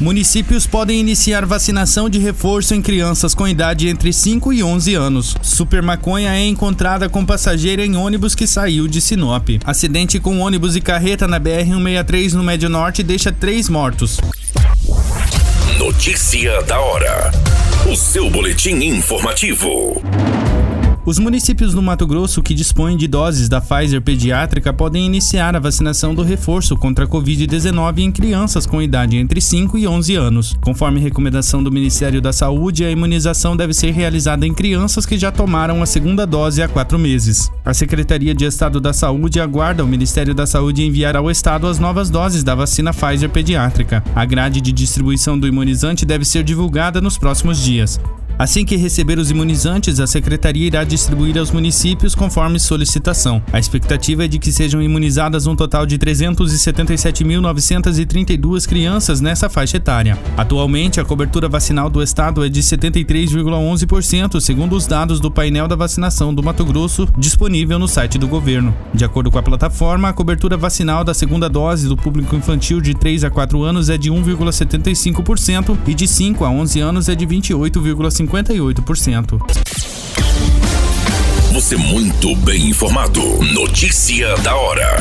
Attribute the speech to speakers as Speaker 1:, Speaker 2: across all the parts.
Speaker 1: Municípios podem iniciar vacinação de reforço em crianças com idade entre 5 e 11 anos. Super maconha é encontrada com passageiro em ônibus que saiu de Sinop. Acidente com ônibus e carreta na BR-163 no Médio Norte deixa três mortos.
Speaker 2: Notícia da hora. O seu boletim informativo.
Speaker 1: Os municípios do Mato Grosso que dispõem de doses da Pfizer pediátrica podem iniciar a vacinação do reforço contra a Covid-19 em crianças com idade entre 5 e 11 anos. Conforme recomendação do Ministério da Saúde, a imunização deve ser realizada em crianças que já tomaram a segunda dose há quatro meses. A Secretaria de Estado da Saúde aguarda o Ministério da Saúde enviar ao Estado as novas doses da vacina Pfizer pediátrica. A grade de distribuição do imunizante deve ser divulgada nos próximos dias. Assim que receber os imunizantes, a secretaria irá distribuir aos municípios conforme solicitação. A expectativa é de que sejam imunizadas um total de 377.932 crianças nessa faixa etária. Atualmente, a cobertura vacinal do estado é de 73,11%, segundo os dados do painel da vacinação do Mato Grosso, disponível no site do governo. De acordo com a plataforma, a cobertura vacinal da segunda dose do público infantil de 3 a 4 anos é de 1,75% e de 5 a 11 anos é de 28,5%. 58%.
Speaker 2: Você muito bem informado. Notícia da hora.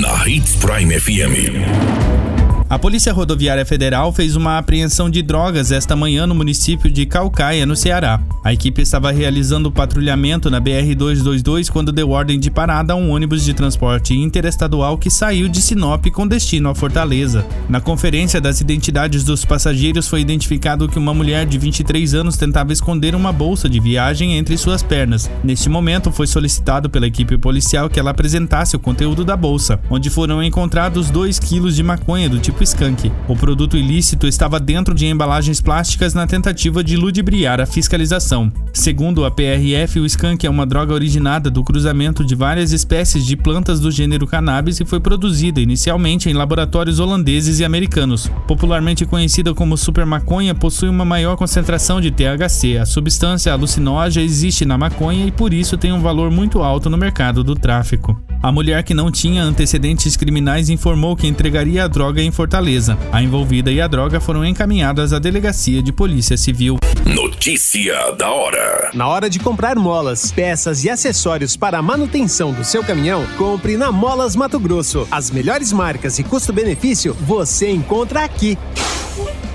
Speaker 2: Na Hits Prime FM.
Speaker 1: A Polícia Rodoviária Federal fez uma apreensão de drogas esta manhã no município de Calcaia, no Ceará. A equipe estava realizando patrulhamento na BR-222 quando deu ordem de parada a um ônibus de transporte interestadual que saiu de Sinop com destino à Fortaleza. Na conferência das identidades dos passageiros foi identificado que uma mulher de 23 anos tentava esconder uma bolsa de viagem entre suas pernas. Neste momento, foi solicitado pela equipe policial que ela apresentasse o conteúdo da bolsa, onde foram encontrados 2 quilos de maconha do tipo skunk. O produto ilícito estava dentro de embalagens plásticas na tentativa de ludibriar a fiscalização. Segundo a PRF, o skunk é uma droga originada do cruzamento de várias espécies de plantas do gênero cannabis e foi produzida inicialmente em laboratórios holandeses e americanos. Popularmente conhecida como super maconha, possui uma maior concentração de THC. A substância alucinógena existe na maconha e por isso tem um valor muito alto no mercado do tráfico. A mulher que não tinha antecedentes criminais informou que entregaria a droga em Fortaleza. A envolvida e a droga foram encaminhadas à delegacia de polícia civil.
Speaker 2: Notícia da hora.
Speaker 3: Na hora de comprar molas, peças e acessórios para a manutenção do seu caminhão, compre na Molas Mato Grosso. As melhores marcas e custo-benefício você encontra aqui.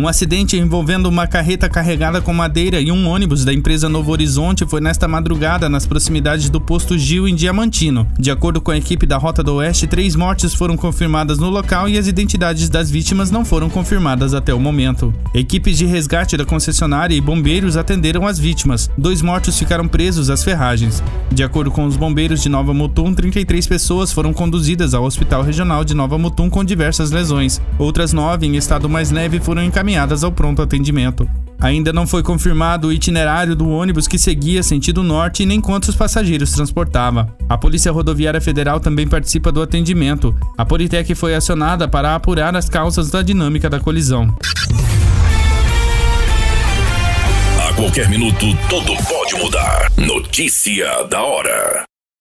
Speaker 1: Um acidente envolvendo uma carreta carregada com madeira e um ônibus da empresa Novo Horizonte foi nesta madrugada nas proximidades do posto Gil em Diamantino. De acordo com a equipe da Rota do Oeste, três mortes foram confirmadas no local e as identidades das vítimas não foram confirmadas até o momento. Equipes de resgate da concessionária e bombeiros atenderam as vítimas. Dois mortos ficaram presos às ferragens. De acordo com os bombeiros de Nova Mutum, 33 pessoas foram conduzidas ao Hospital Regional de Nova Mutum com diversas lesões. Outras nove, em estado mais leve, foram encaminhadas encaminhadas ao pronto atendimento. Ainda não foi confirmado o itinerário do ônibus que seguia sentido norte e nem quantos passageiros transportava. A Polícia Rodoviária Federal também participa do atendimento. A Politec foi acionada para apurar as causas da dinâmica da colisão.
Speaker 2: A qualquer minuto, tudo pode mudar. Notícia da hora.